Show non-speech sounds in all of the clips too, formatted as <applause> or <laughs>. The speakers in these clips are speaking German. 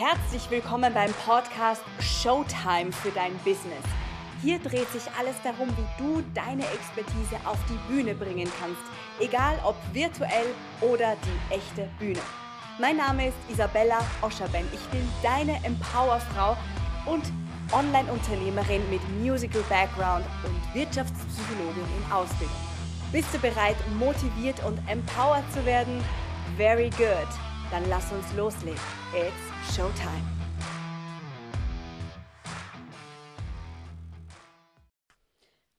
Herzlich willkommen beim Podcast Showtime für dein Business. Hier dreht sich alles darum, wie du deine Expertise auf die Bühne bringen kannst, egal ob virtuell oder die echte Bühne. Mein Name ist Isabella Oscherben. Ich bin deine Empowerfrau und Online-Unternehmerin mit Musical Background und Wirtschaftspsychologin in Ausbildung. Bist du bereit, motiviert und empowered zu werden? Very good. Dann lass uns loslegen. It's Showtime.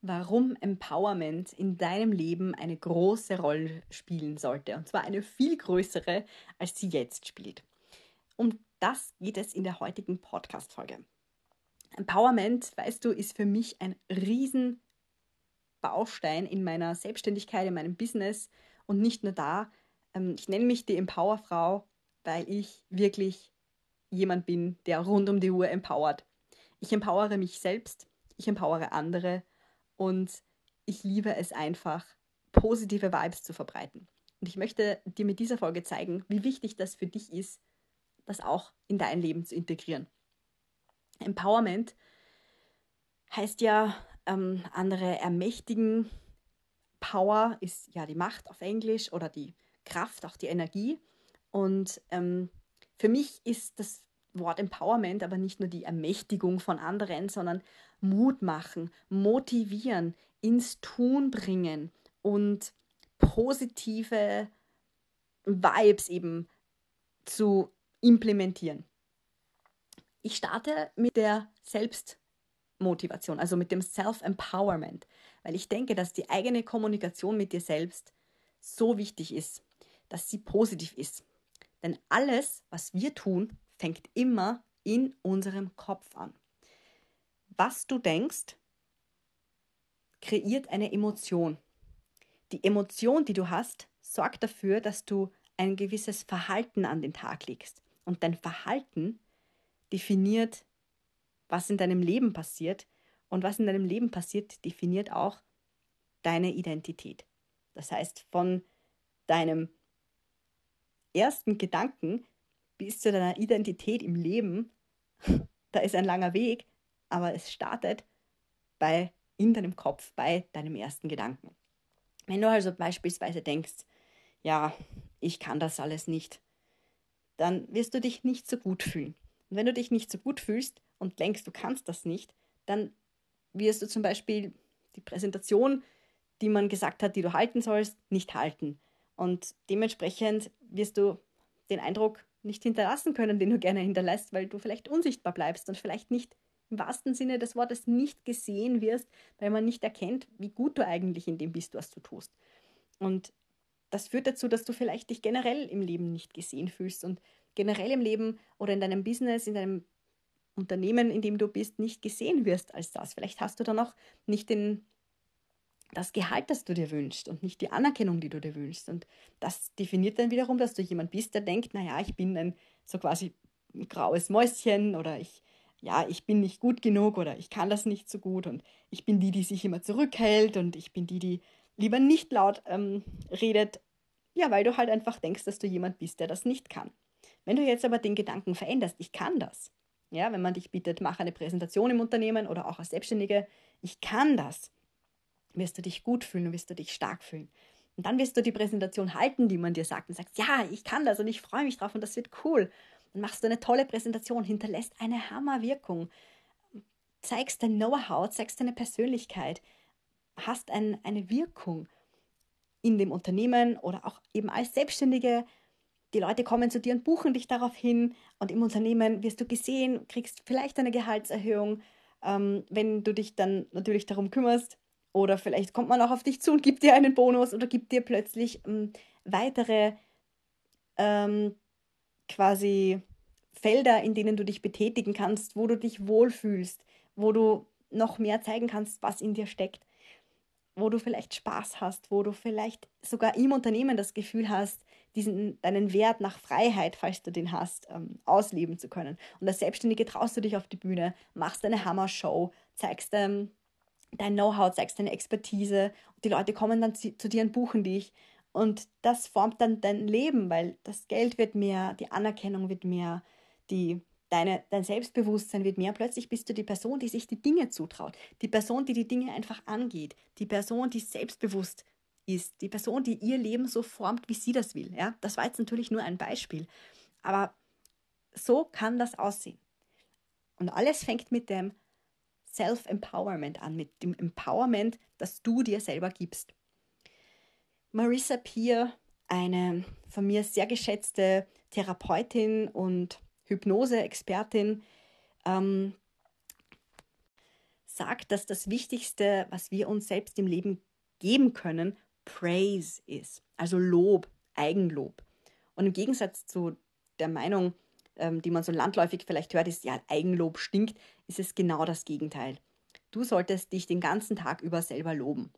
Warum Empowerment in deinem Leben eine große Rolle spielen sollte. Und zwar eine viel größere, als sie jetzt spielt. Um das geht es in der heutigen Podcast-Folge. Empowerment, weißt du, ist für mich ein Riesenbaustein in meiner Selbstständigkeit, in meinem Business und nicht nur da. Ähm, ich nenne mich die Empowerfrau, weil ich wirklich jemand bin, der rund um die Uhr empowert. Ich empowere mich selbst, ich empowere andere und ich liebe es einfach, positive Vibes zu verbreiten. Und ich möchte dir mit dieser Folge zeigen, wie wichtig das für dich ist, das auch in dein Leben zu integrieren. Empowerment heißt ja, ähm, andere ermächtigen. Power ist ja die Macht auf Englisch oder die Kraft, auch die Energie. Und ähm, für mich ist das Wort Empowerment aber nicht nur die Ermächtigung von anderen, sondern Mut machen, motivieren, ins Tun bringen und positive Vibes eben zu implementieren. Ich starte mit der Selbstmotivation, also mit dem Self-Empowerment, weil ich denke, dass die eigene Kommunikation mit dir selbst so wichtig ist, dass sie positiv ist. Denn alles, was wir tun, fängt immer in unserem Kopf an. Was du denkst, kreiert eine Emotion. Die Emotion, die du hast, sorgt dafür, dass du ein gewisses Verhalten an den Tag legst. Und dein Verhalten definiert, was in deinem Leben passiert. Und was in deinem Leben passiert, definiert auch deine Identität. Das heißt, von deinem ersten Gedanken bis zu deiner Identität im Leben, <laughs> da ist ein langer Weg, aber es startet bei in deinem Kopf, bei deinem ersten Gedanken. Wenn du also beispielsweise denkst, ja, ich kann das alles nicht, dann wirst du dich nicht so gut fühlen. Und wenn du dich nicht so gut fühlst und denkst, du kannst das nicht, dann wirst du zum Beispiel die Präsentation, die man gesagt hat, die du halten sollst, nicht halten. Und dementsprechend wirst du den Eindruck nicht hinterlassen können, den du gerne hinterlässt, weil du vielleicht unsichtbar bleibst und vielleicht nicht im wahrsten Sinne des Wortes nicht gesehen wirst, weil man nicht erkennt, wie gut du eigentlich in dem bist, was du tust. Und das führt dazu, dass du vielleicht dich generell im Leben nicht gesehen fühlst und generell im Leben oder in deinem Business, in deinem Unternehmen, in dem du bist, nicht gesehen wirst als das. Vielleicht hast du dann auch nicht den, das Gehalt, das du dir wünschst und nicht die Anerkennung, die du dir wünschst. Und das definiert dann wiederum, dass du jemand bist, der denkt, naja, ich bin ein so quasi ein graues Mäuschen oder ich, ja, ich bin nicht gut genug oder ich kann das nicht so gut und ich bin die, die sich immer zurückhält und ich bin die, die lieber nicht laut ähm, redet. Ja, weil du halt einfach denkst, dass du jemand bist, der das nicht kann. Wenn du jetzt aber den Gedanken veränderst, ich kann das, ja, wenn man dich bittet, mach eine Präsentation im Unternehmen oder auch als Selbstständige, ich kann das, wirst du dich gut fühlen und wirst du dich stark fühlen. Und dann wirst du die Präsentation halten, die man dir sagt und sagst, ja, ich kann das und ich freue mich drauf und das wird cool. Dann machst du eine tolle Präsentation, hinterlässt eine Hammerwirkung, zeigst dein Know-how, zeigst deine Persönlichkeit, hast ein, eine Wirkung in dem Unternehmen oder auch eben als Selbstständige. Die Leute kommen zu dir und buchen dich darauf hin und im Unternehmen wirst du gesehen, kriegst vielleicht eine Gehaltserhöhung, ähm, wenn du dich dann natürlich darum kümmerst, oder vielleicht kommt man auch auf dich zu und gibt dir einen Bonus oder gibt dir plötzlich ähm, weitere ähm, quasi Felder, in denen du dich betätigen kannst, wo du dich wohlfühlst, wo du noch mehr zeigen kannst, was in dir steckt, wo du vielleicht Spaß hast, wo du vielleicht sogar im Unternehmen das Gefühl hast, diesen, deinen Wert nach Freiheit, falls du den hast, ähm, ausleben zu können. Und als Selbstständige traust du dich auf die Bühne, machst eine Hammer-Show, zeigst ähm, dein Know-how, zeigst deine Expertise die Leute kommen dann zu, zu dir und buchen dich. Und das formt dann dein Leben, weil das Geld wird mehr, die Anerkennung wird mehr, die deine, dein Selbstbewusstsein wird mehr. Plötzlich bist du die Person, die sich die Dinge zutraut. Die Person, die die Dinge einfach angeht. Die Person, die selbstbewusst ist. Die Person, die ihr Leben so formt, wie sie das will. Ja? Das war jetzt natürlich nur ein Beispiel. Aber so kann das aussehen. Und alles fängt mit dem Self-Empowerment an, mit dem Empowerment, das du dir selber gibst. Marissa Peer, eine von mir sehr geschätzte Therapeutin und Hypnose-Expertin, ähm, sagt, dass das Wichtigste, was wir uns selbst im Leben geben können, Praise ist, also Lob, Eigenlob. Und im Gegensatz zu der Meinung, ähm, die man so landläufig vielleicht hört, ist, ja, Eigenlob stinkt, ist es genau das Gegenteil. Du solltest dich den ganzen Tag über selber loben.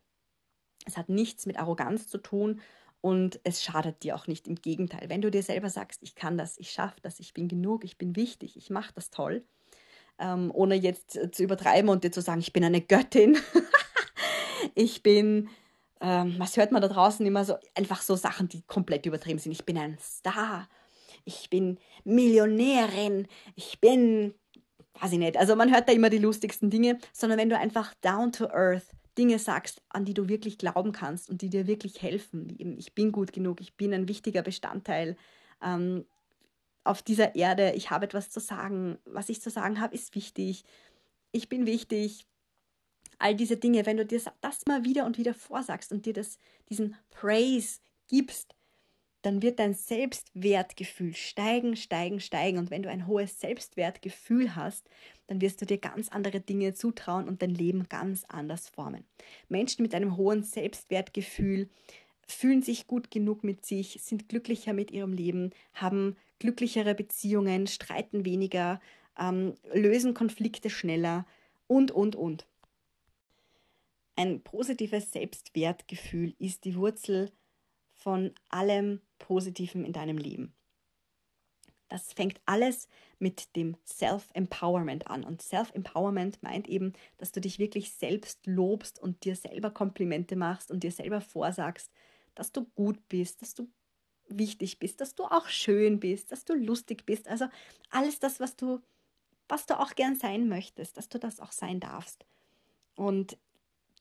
Es hat nichts mit Arroganz zu tun und es schadet dir auch nicht. Im Gegenteil, wenn du dir selber sagst, ich kann das, ich schaffe das, ich bin genug, ich bin wichtig, ich mache das toll, ähm, ohne jetzt zu übertreiben und dir zu sagen, ich bin eine Göttin, <laughs> ich bin, ähm, was hört man da draußen immer so, einfach so Sachen, die komplett übertrieben sind. Ich bin ein Star, ich bin Millionärin, ich bin, weiß ich nicht, also man hört da immer die lustigsten Dinge, sondern wenn du einfach down to earth Dinge sagst, an die du wirklich glauben kannst und die dir wirklich helfen, wie eben, ich bin gut genug, ich bin ein wichtiger Bestandteil ähm, auf dieser Erde, ich habe etwas zu sagen, was ich zu sagen habe, ist wichtig, ich bin wichtig, all diese Dinge, wenn du dir das mal wieder und wieder vorsagst und dir das, diesen Praise gibst, dann wird dein Selbstwertgefühl steigen, steigen, steigen. Und wenn du ein hohes Selbstwertgefühl hast, dann wirst du dir ganz andere Dinge zutrauen und dein Leben ganz anders formen. Menschen mit einem hohen Selbstwertgefühl fühlen sich gut genug mit sich, sind glücklicher mit ihrem Leben, haben glücklichere Beziehungen, streiten weniger, ähm, lösen Konflikte schneller und, und, und. Ein positives Selbstwertgefühl ist die Wurzel von allem Positiven in deinem Leben. Das fängt alles mit dem Self-Empowerment an. Und Self-Empowerment meint eben, dass du dich wirklich selbst lobst und dir selber Komplimente machst und dir selber vorsagst, dass du gut bist, dass du wichtig bist, dass du auch schön bist, dass du lustig bist. Also alles das, was du, was du auch gern sein möchtest, dass du das auch sein darfst. Und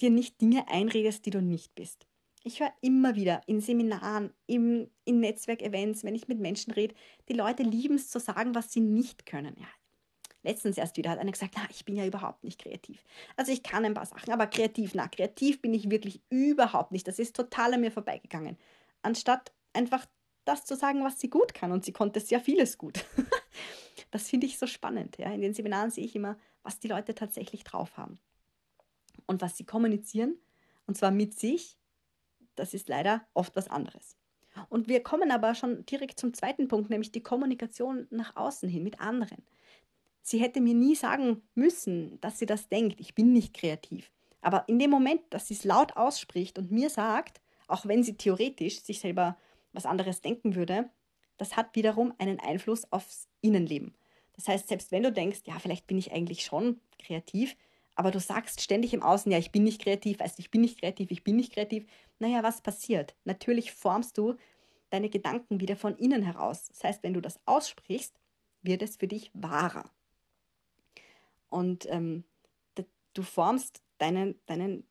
dir nicht Dinge einredest, die du nicht bist. Ich höre immer wieder in Seminaren, im, in Netzwerkevents, wenn ich mit Menschen rede, die Leute lieben es zu sagen, was sie nicht können. Ja, letztens erst wieder hat einer gesagt, na, ich bin ja überhaupt nicht kreativ. Also ich kann ein paar Sachen, aber kreativ, na, kreativ bin ich wirklich überhaupt nicht. Das ist total an mir vorbeigegangen. Anstatt einfach das zu sagen, was sie gut kann. Und sie konnte sehr vieles gut. <laughs> das finde ich so spannend. Ja. In den Seminaren sehe ich immer, was die Leute tatsächlich drauf haben. Und was sie kommunizieren. Und zwar mit sich das ist leider oft was anderes. Und wir kommen aber schon direkt zum zweiten Punkt, nämlich die Kommunikation nach außen hin mit anderen. Sie hätte mir nie sagen müssen, dass sie das denkt, ich bin nicht kreativ. Aber in dem Moment, dass sie es laut ausspricht und mir sagt, auch wenn sie theoretisch sich selber was anderes denken würde, das hat wiederum einen Einfluss aufs Innenleben. Das heißt, selbst wenn du denkst, ja, vielleicht bin ich eigentlich schon kreativ, aber du sagst ständig im Außen, ja, ich bin nicht kreativ, du, ich bin nicht kreativ, ich bin nicht kreativ, naja, was passiert? Natürlich formst du deine Gedanken wieder von innen heraus. Das heißt, wenn du das aussprichst, wird es für dich wahrer. Und ähm, du formst deinen, deinen,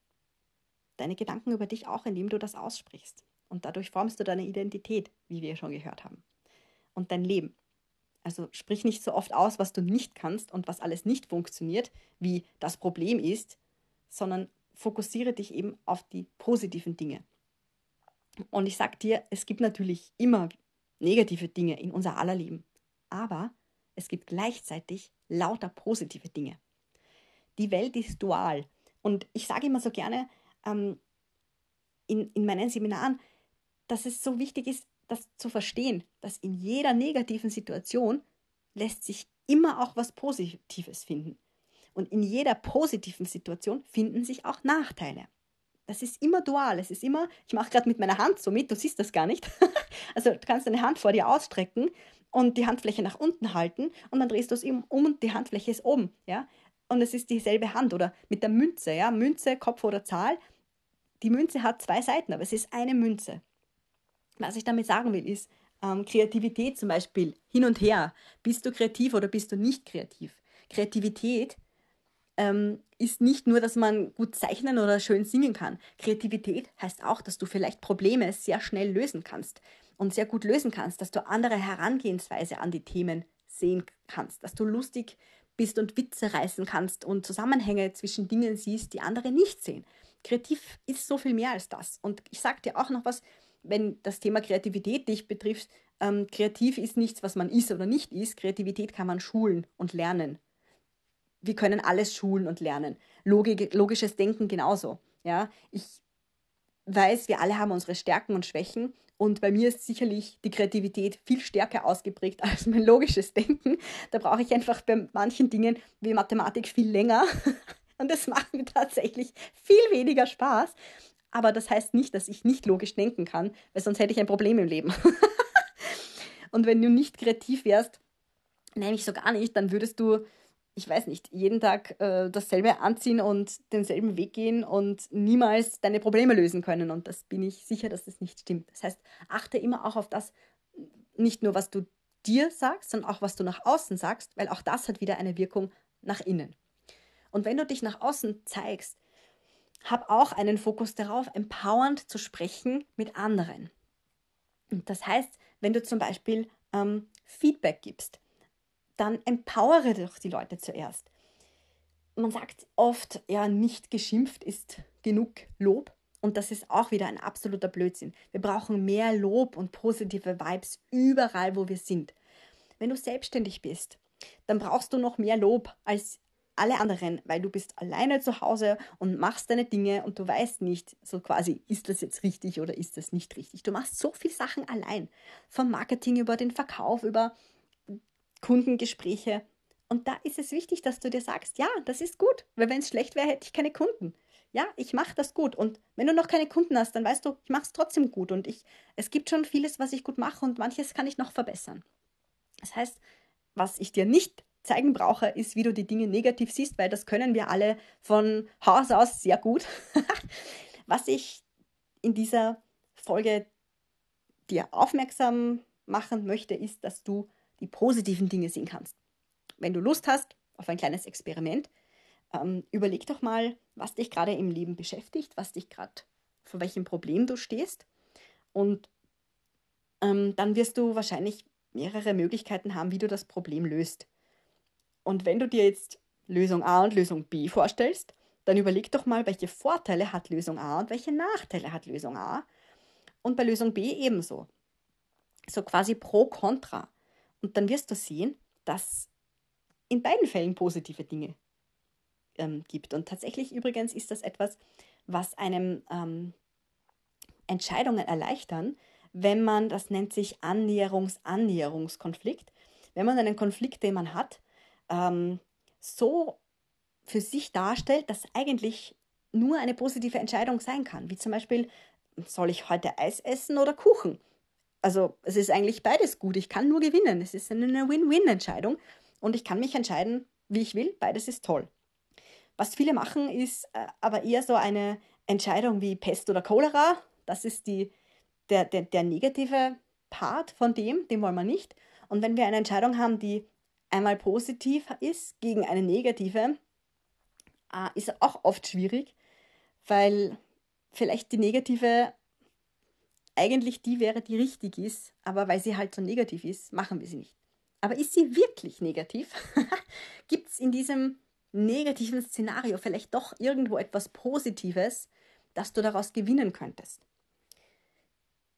deine Gedanken über dich auch, indem du das aussprichst. Und dadurch formst du deine Identität, wie wir schon gehört haben. Und dein Leben. Also sprich nicht so oft aus, was du nicht kannst und was alles nicht funktioniert, wie das Problem ist, sondern fokussiere dich eben auf die positiven Dinge. Und ich sag dir, es gibt natürlich immer negative Dinge in unser aller Leben, aber es gibt gleichzeitig lauter positive Dinge. Die Welt ist dual. Und ich sage immer so gerne ähm, in, in meinen Seminaren, dass es so wichtig ist, das zu verstehen, dass in jeder negativen Situation lässt sich immer auch was Positives finden. Und in jeder positiven Situation finden sich auch Nachteile. Das ist immer dual. Es ist immer, ich mache gerade mit meiner Hand so mit, du siehst das gar nicht. <laughs> also du kannst deine Hand vor dir ausstrecken und die Handfläche nach unten halten und dann drehst du es um und die Handfläche ist oben. Ja? Und es ist dieselbe Hand oder mit der Münze. Ja? Münze, Kopf oder Zahl. Die Münze hat zwei Seiten, aber es ist eine Münze. Was ich damit sagen will, ist, ähm, Kreativität zum Beispiel hin und her. Bist du kreativ oder bist du nicht kreativ? Kreativität ähm, ist nicht nur, dass man gut zeichnen oder schön singen kann. Kreativität heißt auch, dass du vielleicht Probleme sehr schnell lösen kannst und sehr gut lösen kannst, dass du andere Herangehensweise an die Themen sehen kannst, dass du lustig bist und Witze reißen kannst und Zusammenhänge zwischen Dingen siehst, die andere nicht sehen. Kreativ ist so viel mehr als das. Und ich sage dir auch noch was, wenn das Thema Kreativität dich betrifft, ähm, kreativ ist nichts, was man ist oder nicht ist. Kreativität kann man schulen und lernen. Wir können alles schulen und lernen. Logik, logisches Denken genauso. Ja, ich weiß, wir alle haben unsere Stärken und Schwächen und bei mir ist sicherlich die Kreativität viel stärker ausgeprägt <laughs> als mein logisches Denken. Da brauche ich einfach bei manchen Dingen wie Mathematik viel länger. <laughs> Und das macht mir tatsächlich viel weniger Spaß. Aber das heißt nicht, dass ich nicht logisch denken kann, weil sonst hätte ich ein Problem im Leben. <laughs> und wenn du nicht kreativ wärst, nämlich so gar nicht, dann würdest du, ich weiß nicht, jeden Tag äh, dasselbe anziehen und denselben Weg gehen und niemals deine Probleme lösen können. Und das bin ich sicher, dass das nicht stimmt. Das heißt, achte immer auch auf das, nicht nur was du dir sagst, sondern auch was du nach außen sagst, weil auch das hat wieder eine Wirkung nach innen. Und wenn du dich nach außen zeigst, hab auch einen Fokus darauf, empowernd zu sprechen mit anderen. Und das heißt, wenn du zum Beispiel ähm, Feedback gibst, dann empowere doch die Leute zuerst. Man sagt oft, ja, nicht geschimpft ist genug Lob. Und das ist auch wieder ein absoluter Blödsinn. Wir brauchen mehr Lob und positive Vibes überall, wo wir sind. Wenn du selbstständig bist, dann brauchst du noch mehr Lob als alle anderen, weil du bist alleine zu Hause und machst deine Dinge und du weißt nicht, so quasi, ist das jetzt richtig oder ist das nicht richtig. Du machst so viele Sachen allein. Vom Marketing über den Verkauf, über Kundengespräche. Und da ist es wichtig, dass du dir sagst, ja, das ist gut, weil wenn es schlecht wäre, hätte ich keine Kunden. Ja, ich mache das gut. Und wenn du noch keine Kunden hast, dann weißt du, ich mache es trotzdem gut. Und ich, es gibt schon vieles, was ich gut mache und manches kann ich noch verbessern. Das heißt, was ich dir nicht zeigen brauche, ist, wie du die Dinge negativ siehst, weil das können wir alle von Haus aus sehr gut. <laughs> Was ich in dieser Folge dir aufmerksam machen möchte, ist, dass du die positiven Dinge sehen kannst. Wenn du Lust hast auf ein kleines Experiment, ähm, überleg doch mal, was dich gerade im Leben beschäftigt, was dich gerade, vor welchem Problem du stehst. Und ähm, dann wirst du wahrscheinlich mehrere Möglichkeiten haben, wie du das Problem löst. Und wenn du dir jetzt Lösung A und Lösung B vorstellst, dann überleg doch mal, welche Vorteile hat Lösung A und welche Nachteile hat Lösung A. Und bei Lösung B ebenso. So quasi pro contra. Und dann wirst du sehen, dass in beiden Fällen positive Dinge ähm, gibt. Und tatsächlich übrigens ist das etwas, was einem ähm, Entscheidungen erleichtern, wenn man, das nennt sich Annäherungs-Annäherungskonflikt, wenn man einen Konflikt, den man hat, ähm, so für sich darstellt, dass eigentlich nur eine positive Entscheidung sein kann. Wie zum Beispiel, soll ich heute Eis essen oder Kuchen? Also es ist eigentlich beides gut. Ich kann nur gewinnen. Es ist eine Win-Win-Entscheidung und ich kann mich entscheiden, wie ich will. Beides ist toll. Was viele machen, ist äh, aber eher so eine Entscheidung wie Pest oder Cholera. Das ist die, der, der, der negative Part von dem, den wollen wir nicht. Und wenn wir eine Entscheidung haben, die einmal positiv ist gegen eine negative, äh, ist auch oft schwierig, weil vielleicht die negative eigentlich die wäre, die richtig ist, aber weil sie halt so negativ ist, machen wir sie nicht. Aber ist sie wirklich negativ? <laughs> Gibt es in diesem negativen Szenario vielleicht doch irgendwo etwas Positives, das du daraus gewinnen könntest?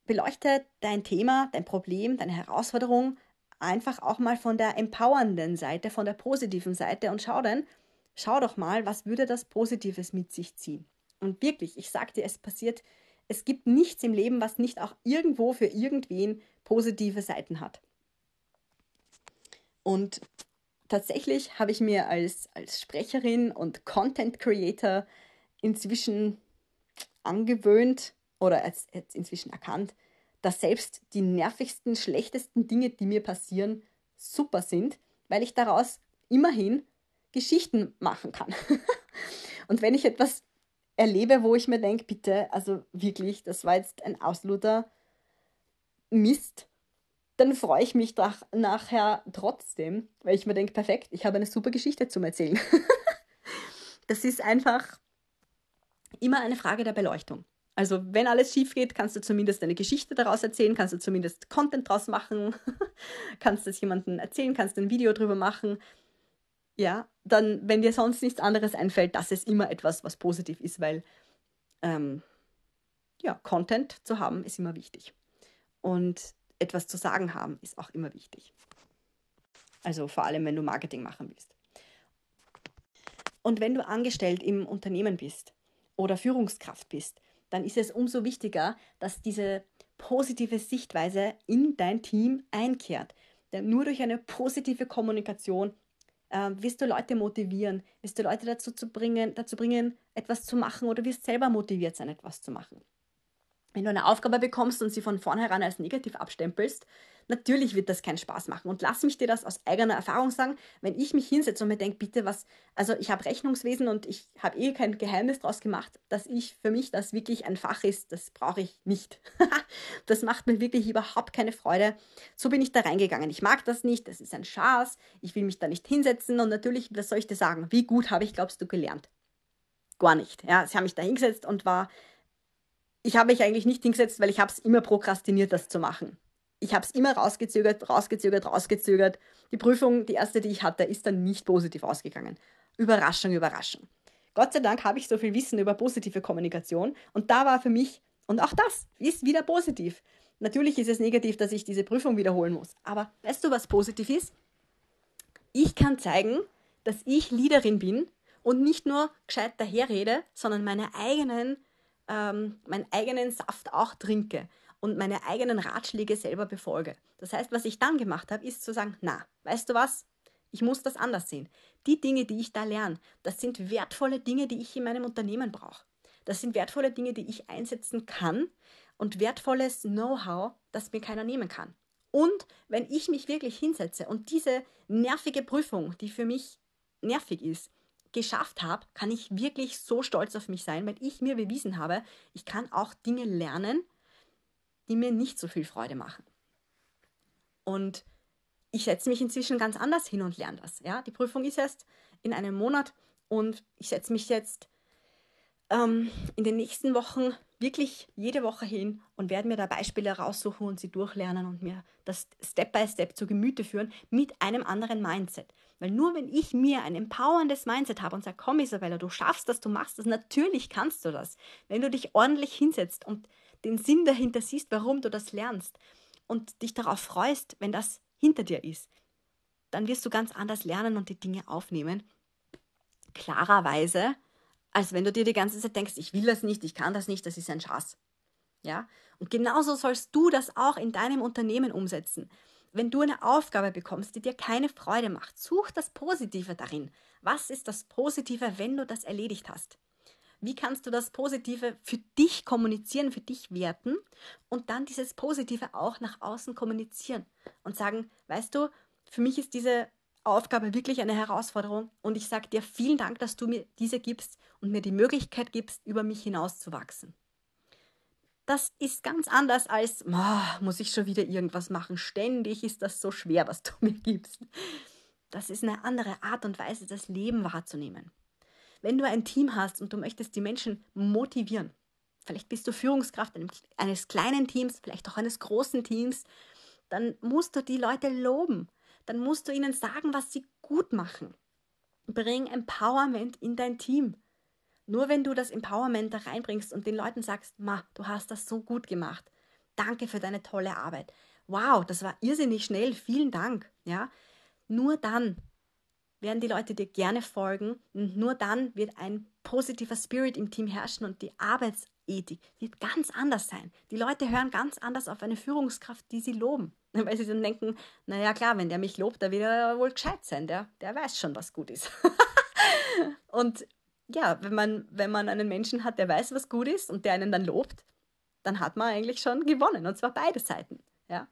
Beleuchte dein Thema, dein Problem, deine Herausforderung einfach auch mal von der empowernden Seite, von der positiven Seite und schau dann, schau doch mal, was würde das Positives mit sich ziehen. Und wirklich, ich sag dir, es passiert, es gibt nichts im Leben, was nicht auch irgendwo für irgendwen positive Seiten hat. Und tatsächlich habe ich mir als, als Sprecherin und Content Creator inzwischen angewöhnt oder als, als inzwischen erkannt, dass selbst die nervigsten, schlechtesten Dinge, die mir passieren, super sind, weil ich daraus immerhin Geschichten machen kann. <laughs> und wenn ich etwas erlebe, wo ich mir denke, bitte, also wirklich, das war jetzt ein absoluter Mist, dann freue ich mich nach, nachher trotzdem, weil ich mir denke, perfekt, ich habe eine super Geschichte zum Erzählen. <laughs> das ist einfach immer eine Frage der Beleuchtung. Also wenn alles schief geht, kannst du zumindest eine Geschichte daraus erzählen, kannst du zumindest Content daraus machen, <laughs> kannst es jemandem erzählen, kannst ein Video drüber machen. Ja, dann, wenn dir sonst nichts anderes einfällt, das ist immer etwas, was positiv ist, weil ähm, ja, Content zu haben ist immer wichtig. Und etwas zu sagen haben ist auch immer wichtig. Also vor allem, wenn du Marketing machen willst. Und wenn du angestellt im Unternehmen bist oder Führungskraft bist, dann ist es umso wichtiger, dass diese positive Sichtweise in dein Team einkehrt. Denn nur durch eine positive Kommunikation äh, wirst du Leute motivieren, wirst du Leute dazu, zu bringen, dazu bringen, etwas zu machen? Oder wirst selber motiviert sein, etwas zu machen wenn du eine Aufgabe bekommst und sie von vornherein als negativ abstempelst, natürlich wird das keinen Spaß machen. Und lass mich dir das aus eigener Erfahrung sagen, wenn ich mich hinsetze und mir denke, bitte was, also ich habe Rechnungswesen und ich habe eh kein Geheimnis daraus gemacht, dass ich für mich das wirklich ein Fach ist, das brauche ich nicht. <laughs> das macht mir wirklich überhaupt keine Freude. So bin ich da reingegangen. Ich mag das nicht, das ist ein Schaß, ich will mich da nicht hinsetzen und natürlich, was soll ich dir sagen, wie gut habe ich, glaubst du, gelernt? Gar nicht. Ja, sie haben mich da hingesetzt und war ich habe mich eigentlich nicht hingesetzt, weil ich habe es immer prokrastiniert, das zu machen. Ich habe es immer rausgezögert, rausgezögert, rausgezögert. Die Prüfung, die erste, die ich hatte, ist dann nicht positiv ausgegangen. Überraschung, Überraschung. Gott sei Dank habe ich so viel Wissen über positive Kommunikation und da war für mich, und auch das ist wieder positiv. Natürlich ist es negativ, dass ich diese Prüfung wiederholen muss. Aber weißt du, was positiv ist? Ich kann zeigen, dass ich Leaderin bin und nicht nur gescheit daherrede, sondern meine eigenen ähm, meinen eigenen Saft auch trinke und meine eigenen Ratschläge selber befolge. Das heißt, was ich dann gemacht habe, ist zu sagen, na, weißt du was? Ich muss das anders sehen. Die Dinge, die ich da lerne, das sind wertvolle Dinge, die ich in meinem Unternehmen brauche. Das sind wertvolle Dinge, die ich einsetzen kann und wertvolles Know-how, das mir keiner nehmen kann. Und wenn ich mich wirklich hinsetze und diese nervige Prüfung, die für mich nervig ist, geschafft habe, kann ich wirklich so stolz auf mich sein, weil ich mir bewiesen habe, ich kann auch Dinge lernen, die mir nicht so viel Freude machen. Und ich setze mich inzwischen ganz anders hin und lerne das. Ja? Die Prüfung ist erst in einem Monat und ich setze mich jetzt ähm, in den nächsten Wochen wirklich jede Woche hin und werde mir da Beispiele raussuchen und sie durchlernen und mir das Step by Step zu Gemüte führen mit einem anderen Mindset. Weil nur wenn ich mir ein empowerndes Mindset habe und sage, komm Isabella, du schaffst das, du machst das, natürlich kannst du das. Wenn du dich ordentlich hinsetzt und den Sinn dahinter siehst, warum du das lernst und dich darauf freust, wenn das hinter dir ist, dann wirst du ganz anders lernen und die Dinge aufnehmen. Klarerweise, als wenn du dir die ganze Zeit denkst, ich will das nicht, ich kann das nicht, das ist ein Schatz. Ja? Und genauso sollst du das auch in deinem Unternehmen umsetzen wenn du eine Aufgabe bekommst, die dir keine Freude macht, such das Positive darin. Was ist das Positive, wenn du das erledigt hast? Wie kannst du das Positive für dich kommunizieren, für dich werten und dann dieses Positive auch nach außen kommunizieren und sagen, weißt du, für mich ist diese Aufgabe wirklich eine Herausforderung und ich sage dir vielen Dank, dass du mir diese gibst und mir die Möglichkeit gibst, über mich hinauszuwachsen das ist ganz anders als, oh, muss ich schon wieder irgendwas machen. Ständig ist das so schwer, was du <laughs> mir gibst. Das ist eine andere Art und Weise, das Leben wahrzunehmen. Wenn du ein Team hast und du möchtest die Menschen motivieren, vielleicht bist du Führungskraft eines kleinen Teams, vielleicht auch eines großen Teams, dann musst du die Leute loben. Dann musst du ihnen sagen, was sie gut machen. Bring Empowerment in dein Team. Nur wenn du das Empowerment da reinbringst und den Leuten sagst, ma, du hast das so gut gemacht. Danke für deine tolle Arbeit. Wow, das war irrsinnig schnell. Vielen Dank. Ja, nur dann werden die Leute dir gerne folgen und nur dann wird ein positiver Spirit im Team herrschen und die Arbeitsethik wird ganz anders sein. Die Leute hören ganz anders auf eine Führungskraft, die sie loben. <laughs> Weil sie dann denken, naja klar, wenn der mich lobt, der wird er wohl gescheit sein, der, der weiß schon, was gut ist. <laughs> und ja, wenn man, wenn man einen Menschen hat, der weiß, was gut ist und der einen dann lobt, dann hat man eigentlich schon gewonnen. Und zwar beide Seiten. Ja?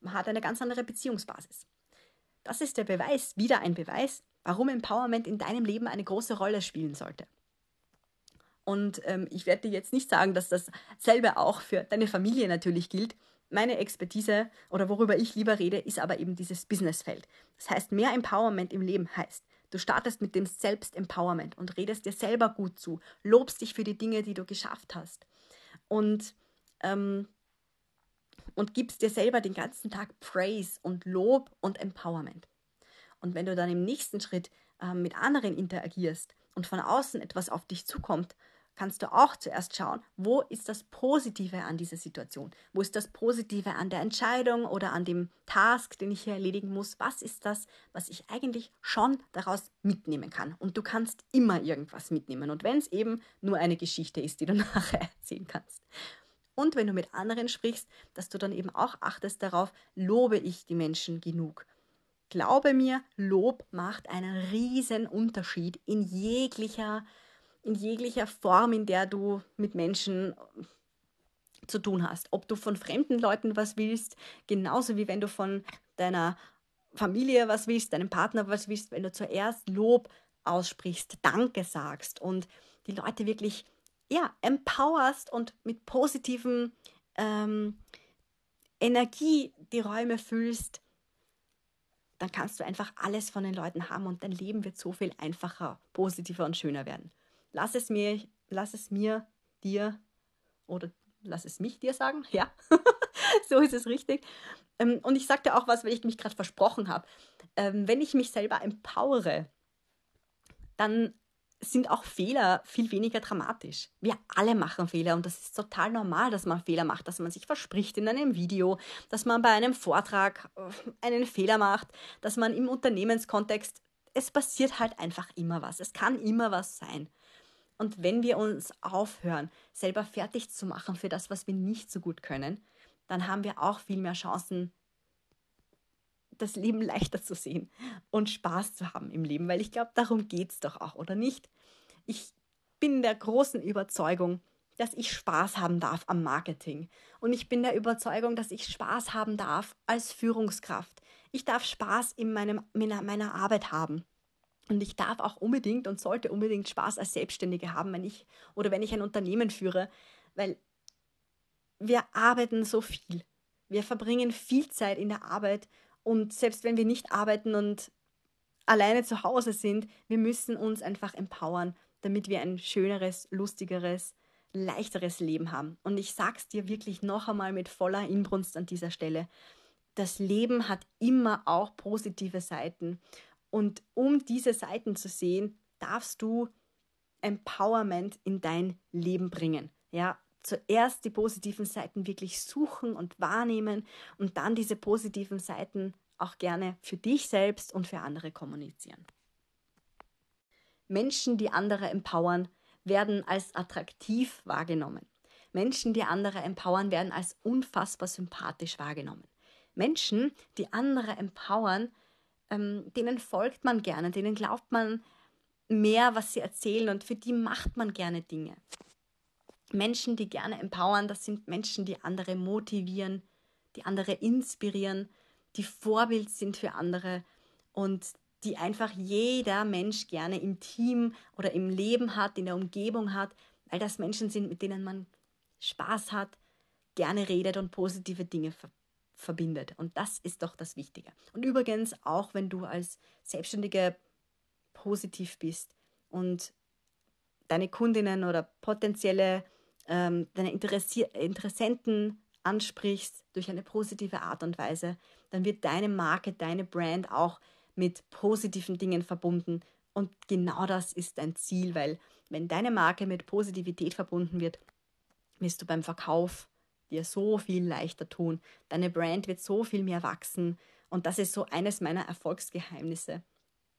Man hat eine ganz andere Beziehungsbasis. Das ist der Beweis, wieder ein Beweis, warum Empowerment in deinem Leben eine große Rolle spielen sollte. Und ähm, ich werde dir jetzt nicht sagen, dass das selber auch für deine Familie natürlich gilt, meine Expertise oder worüber ich lieber rede, ist aber eben dieses Businessfeld. Das heißt, mehr Empowerment im Leben heißt, du startest mit dem Selbstempowerment und redest dir selber gut zu, lobst dich für die Dinge, die du geschafft hast und, ähm, und gibst dir selber den ganzen Tag Praise und Lob und Empowerment. Und wenn du dann im nächsten Schritt äh, mit anderen interagierst und von außen etwas auf dich zukommt, kannst du auch zuerst schauen, wo ist das Positive an dieser Situation? Wo ist das Positive an der Entscheidung oder an dem Task, den ich hier erledigen muss? Was ist das, was ich eigentlich schon daraus mitnehmen kann? Und du kannst immer irgendwas mitnehmen. Und wenn es eben nur eine Geschichte ist, die du <laughs> nachher erzählen kannst. Und wenn du mit anderen sprichst, dass du dann eben auch achtest darauf, lobe ich die Menschen genug? Glaube mir, Lob macht einen riesen Unterschied in jeglicher in jeglicher Form, in der du mit Menschen zu tun hast. Ob du von fremden Leuten was willst, genauso wie wenn du von deiner Familie was willst, deinem Partner was willst, wenn du zuerst Lob aussprichst, Danke sagst und die Leute wirklich ja, empowerst und mit positiven ähm, Energie die Räume füllst, dann kannst du einfach alles von den Leuten haben und dein Leben wird so viel einfacher, positiver und schöner werden lass es mir, lass es mir, dir oder lass es mich dir sagen. <laughs> Ja, <laughs> so ist es richtig. Ähm, und ich sagte auch was, weil ich mich gerade versprochen habe. Ähm, wenn ich mich selber empowere, dann sind auch Fehler viel weniger dramatisch. Wir alle machen Fehler und das ist total normal, dass man Fehler macht, dass man sich verspricht in einem Video, dass man bei einem Vortrag äh, einen Fehler macht, dass man im Unternehmenskontext, es passiert halt einfach immer was. Es kann immer was sein. Und wenn wir uns aufhören, selber fertig zu machen für das, was wir nicht so gut können, dann haben wir auch viel mehr Chancen, das Leben leichter zu sehen und Spaß zu haben im Leben, weil ich glaube, darum geht es doch auch, oder nicht? Ich bin der großen Überzeugung, dass ich Spaß haben darf am Marketing. Und ich bin der Überzeugung, dass ich Spaß haben darf als Führungskraft. Ich darf Spaß in meinem, meiner Arbeit haben. Und ich darf auch unbedingt und sollte unbedingt Spaß als Selbstständige haben, wenn ich oder wenn ich ein Unternehmen führe, weil wir arbeiten so viel. Wir verbringen viel Zeit in der Arbeit und selbst wenn wir nicht arbeiten und alleine zu Hause sind, wir müssen uns einfach empowern, damit wir ein schöneres, lustigeres, leichteres Leben haben. Und ich sag's dir wirklich noch einmal mit voller Inbrunst an dieser Stelle. Das Leben hat immer auch positive Seiten. Und um diese Seiten zu sehen, darfst du Empowerment in dein Leben bringen. Ja, zuerst die positiven Seiten wirklich suchen und wahrnehmen und dann diese positiven Seiten auch gerne für dich selbst und für andere kommunizieren. Menschen, die andere empowern, werden als attraktiv wahrgenommen. Menschen, die andere empowern, werden als unfassbar sympathisch wahrgenommen. Menschen, die andere empowern, ähm, denen folgt man gerne, denen glaubt man mehr, was sie erzählen und für die macht man gerne Dinge. Menschen, die gerne empowern, das sind Menschen, die andere motivieren, die andere inspirieren, die Vorbild sind für andere und die einfach jeder Mensch gerne im Team oder im Leben hat, in der Umgebung hat, weil das Menschen sind, mit denen man Spaß hat, gerne redet und positive Dinge verbindet verbindet. Und das ist doch das Wichtige. Und übrigens, auch wenn du als Selbstständige positiv bist und deine Kundinnen oder potenzielle ähm, deine Interessenten ansprichst durch eine positive Art und Weise, dann wird deine Marke, deine Brand auch mit positiven Dingen verbunden. Und genau das ist dein Ziel, weil wenn deine Marke mit Positivität verbunden wird, wirst du beim Verkauf dir so viel leichter tun. Deine Brand wird so viel mehr wachsen. Und das ist so eines meiner Erfolgsgeheimnisse.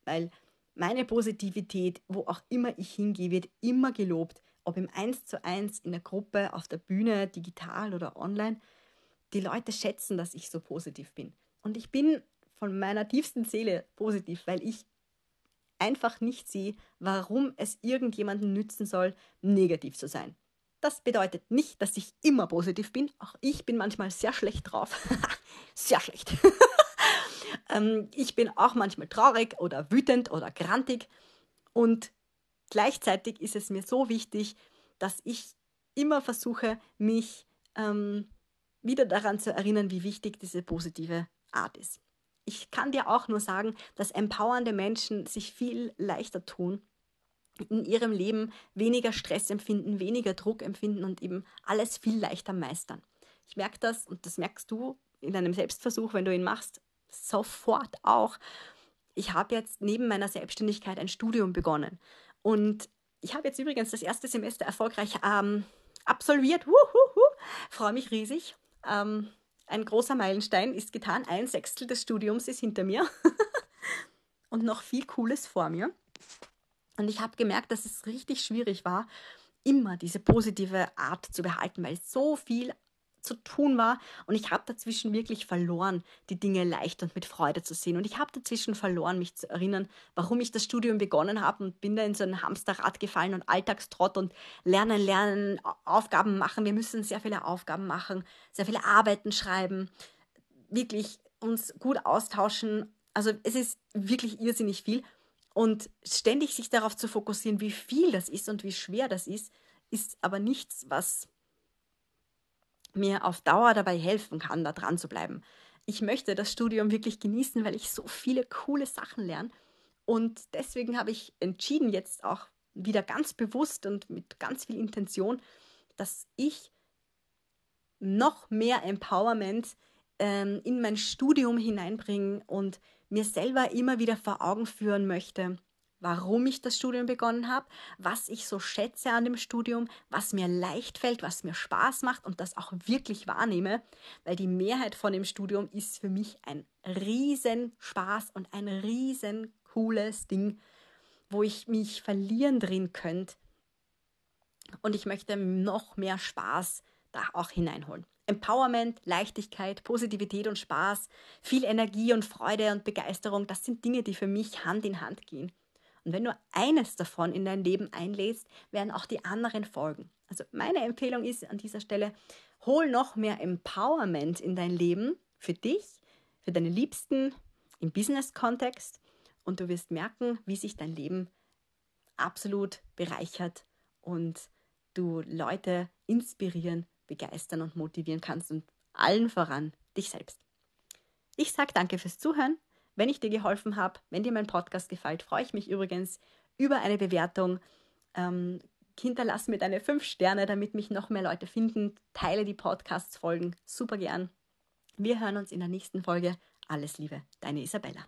Weil meine Positivität, wo auch immer ich hingehe, wird immer gelobt. Ob im 1 zu 1, in der Gruppe, auf der Bühne, digital oder online. Die Leute schätzen, dass ich so positiv bin. Und ich bin von meiner tiefsten Seele positiv, weil ich einfach nicht sehe, warum es irgendjemandem nützen soll, negativ zu sein. Das bedeutet nicht, dass ich immer positiv bin. Auch ich bin manchmal sehr schlecht drauf. <laughs> sehr schlecht. <laughs> ähm, ich bin auch manchmal traurig oder wütend oder grantig. Und gleichzeitig ist es mir so wichtig, dass ich immer versuche, mich ähm, wieder daran zu erinnern, wie wichtig diese positive Art ist. Ich kann dir auch nur sagen, dass empowernde Menschen sich viel leichter tun, in ihrem Leben weniger Stress empfinden, weniger Druck empfinden und eben alles viel leichter meistern. Ich merke das und das merkst du in einem Selbstversuch, wenn du ihn machst, sofort auch. Ich habe jetzt neben meiner Selbstständigkeit ein Studium begonnen und ich habe jetzt übrigens das erste Semester erfolgreich ähm, absolviert. Freue mich riesig. Ähm, ein großer Meilenstein ist getan. Ein Sechstel des Studiums ist hinter mir <laughs> und noch viel Cooles vor mir. Und ich habe gemerkt, dass es richtig schwierig war, immer diese positive Art zu behalten, weil so viel zu tun war und ich habe dazwischen wirklich verloren, die Dinge leicht und mit Freude zu sehen. Und ich habe dazwischen verloren, mich zu erinnern, warum ich das Studium begonnen habe und bin da in so ein Hamsterrad gefallen und Alltagstrott und lernen, lernen, Aufgaben machen. Wir müssen sehr viele Aufgaben machen, sehr viele Arbeiten schreiben, wirklich uns gut austauschen. Also es ist wirklich irrsinnig viel. Und ständig sich darauf zu fokussieren, wie viel das ist und wie schwer das ist, ist aber nichts, was mir auf Dauer dabei helfen kann, da dran zu bleiben. Ich möchte das Studium wirklich genießen, weil ich so viele coole Sachen lerne. Und deswegen habe ich entschieden, jetzt auch wieder ganz bewusst und mit ganz viel Intention, dass ich noch mehr Empowerment ähm, in mein Studium hineinbringen und mir selber immer wieder vor Augen führen möchte, warum ich das Studium begonnen habe, was ich so schätze an dem Studium, was mir leicht fällt, was mir Spaß macht und das auch wirklich wahrnehme, weil die Mehrheit von dem Studium ist für mich ein riesen Spaß und ein riesen cooles Ding, wo ich mich verlieren drin könnte. Und ich möchte noch mehr Spaß auch hineinholen. Empowerment, Leichtigkeit, Positivität und Spaß, viel Energie und Freude und Begeisterung, das sind Dinge, die für mich Hand in Hand gehen. Und wenn du eines davon in dein Leben einlädst, werden auch die anderen folgen. Also meine Empfehlung ist an dieser Stelle, hol noch mehr Empowerment in dein Leben für dich, für deine Liebsten, im Business-Kontext und du wirst merken, wie sich dein Leben absolut bereichert und du Leute inspirieren begeistern und motivieren kannst und allen voran dich selbst. Ich sage danke fürs Zuhören. Wenn ich dir geholfen habe, wenn dir mein Podcast gefällt, freue ich mich übrigens über eine Bewertung. Ähm, hinterlass mir deine fünf Sterne, damit mich noch mehr Leute finden. Teile die Podcasts folgen super gern. Wir hören uns in der nächsten Folge. Alles Liebe, deine Isabella.